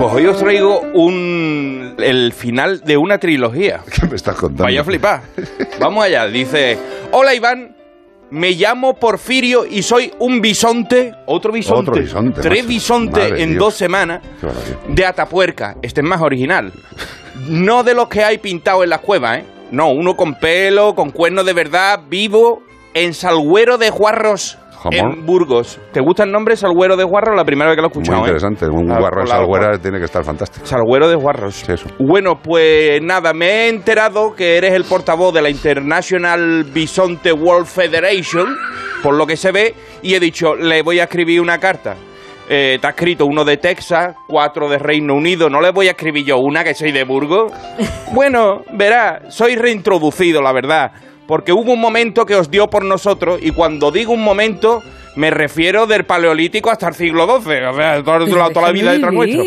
Pues hoy os traigo un, el final de una trilogía. ¿Qué me estás contando? Vaya flipar. Vamos allá. Dice, hola Iván, me llamo Porfirio y soy un bisonte. Otro bisonte. Otro bisonte, Tres bisontes en Dios. dos semanas de Atapuerca. Este es más original. No de los que hay pintados en las cuevas, ¿eh? No, uno con pelo, con cuernos de verdad, vivo, en Salguero de Juarros, Jamón. en Burgos. ¿Te gusta el nombre Salguero de Juarros? La primera vez que lo he escuchado, Muy ¿eh? interesante. Un Ah, guarro salguera tiene que estar fantástico. Salguero de Juarros. Sí, eso. Bueno, pues nada, me he enterado que eres el portavoz de la International Bisonte World Federation, por lo que se ve, y he dicho, le voy a escribir una carta. Eh, te ha escrito uno de Texas, cuatro de Reino Unido, no le voy a escribir yo una que soy de Burgos. bueno, verá, soy reintroducido, la verdad, porque hubo un momento que os dio por nosotros, y cuando digo un momento, me refiero del Paleolítico hasta el siglo XII, o sea, toda, toda- toda la vida detrás nuestro.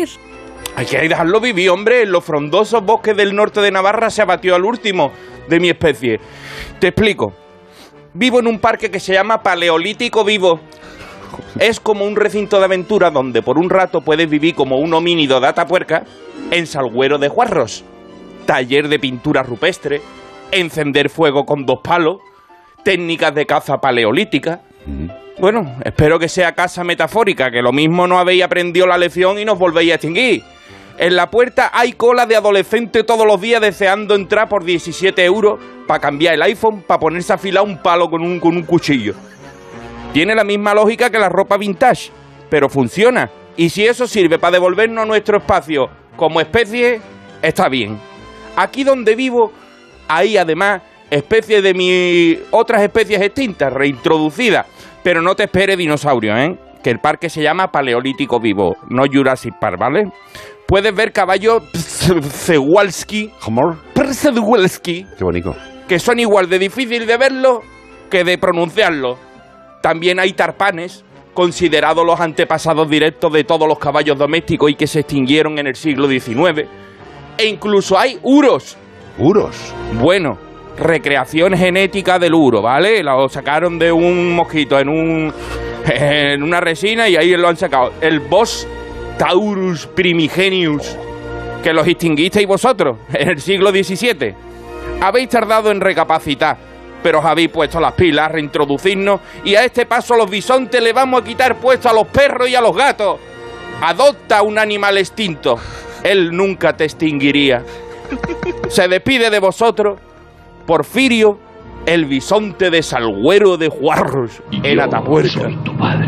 Hay que dejarlo vivir, hombre. En los frondosos bosques del norte de Navarra se abatió al último de mi especie. Te explico. Vivo en un parque que se llama Paleolítico Vivo. Es como un recinto de aventura donde por un rato puedes vivir como un homínido de Atapuerca en Salguero de Juarros. Taller de pintura rupestre, encender fuego con dos palos, técnicas de caza paleolítica. Bueno, espero que sea casa metafórica, que lo mismo no habéis aprendido la lección y nos volvéis a extinguir. En la puerta hay cola de adolescente todos los días deseando entrar por 17 euros para cambiar el iPhone, para ponerse a afilar un palo con un, con un cuchillo. Tiene la misma lógica que la ropa vintage, pero funciona. Y si eso sirve para devolvernos a nuestro espacio como especie, está bien. Aquí donde vivo, hay además especies de mi otras especies extintas, reintroducidas. Pero no te esperes dinosaurio, ¿eh? Que el parque se llama Paleolítico Vivo, no Jurassic Park, ¿vale? Puedes ver caballos Przewalski. Przewalski, Qué bonito. que son igual de difícil de verlo que de pronunciarlo. También hay tarpanes, considerados los antepasados directos de todos los caballos domésticos y que se extinguieron en el siglo XIX. E incluso hay uros. Uros. Bueno, recreación genética del uro, ¿vale? Lo sacaron de un mosquito en un en una resina y ahí lo han sacado. El Bos Taurus primigenius, que los extinguisteis vosotros en el siglo XVII. Habéis tardado en recapacitar, pero os habéis puesto las pilas, reintroducirnos y a este paso los bisontes le vamos a quitar puesto a los perros y a los gatos. Adopta un animal extinto. Él nunca te extinguiría. Se despide de vosotros Porfirio, el bisonte de Salguero de Juarros, en Atapuerca. soy tu padre.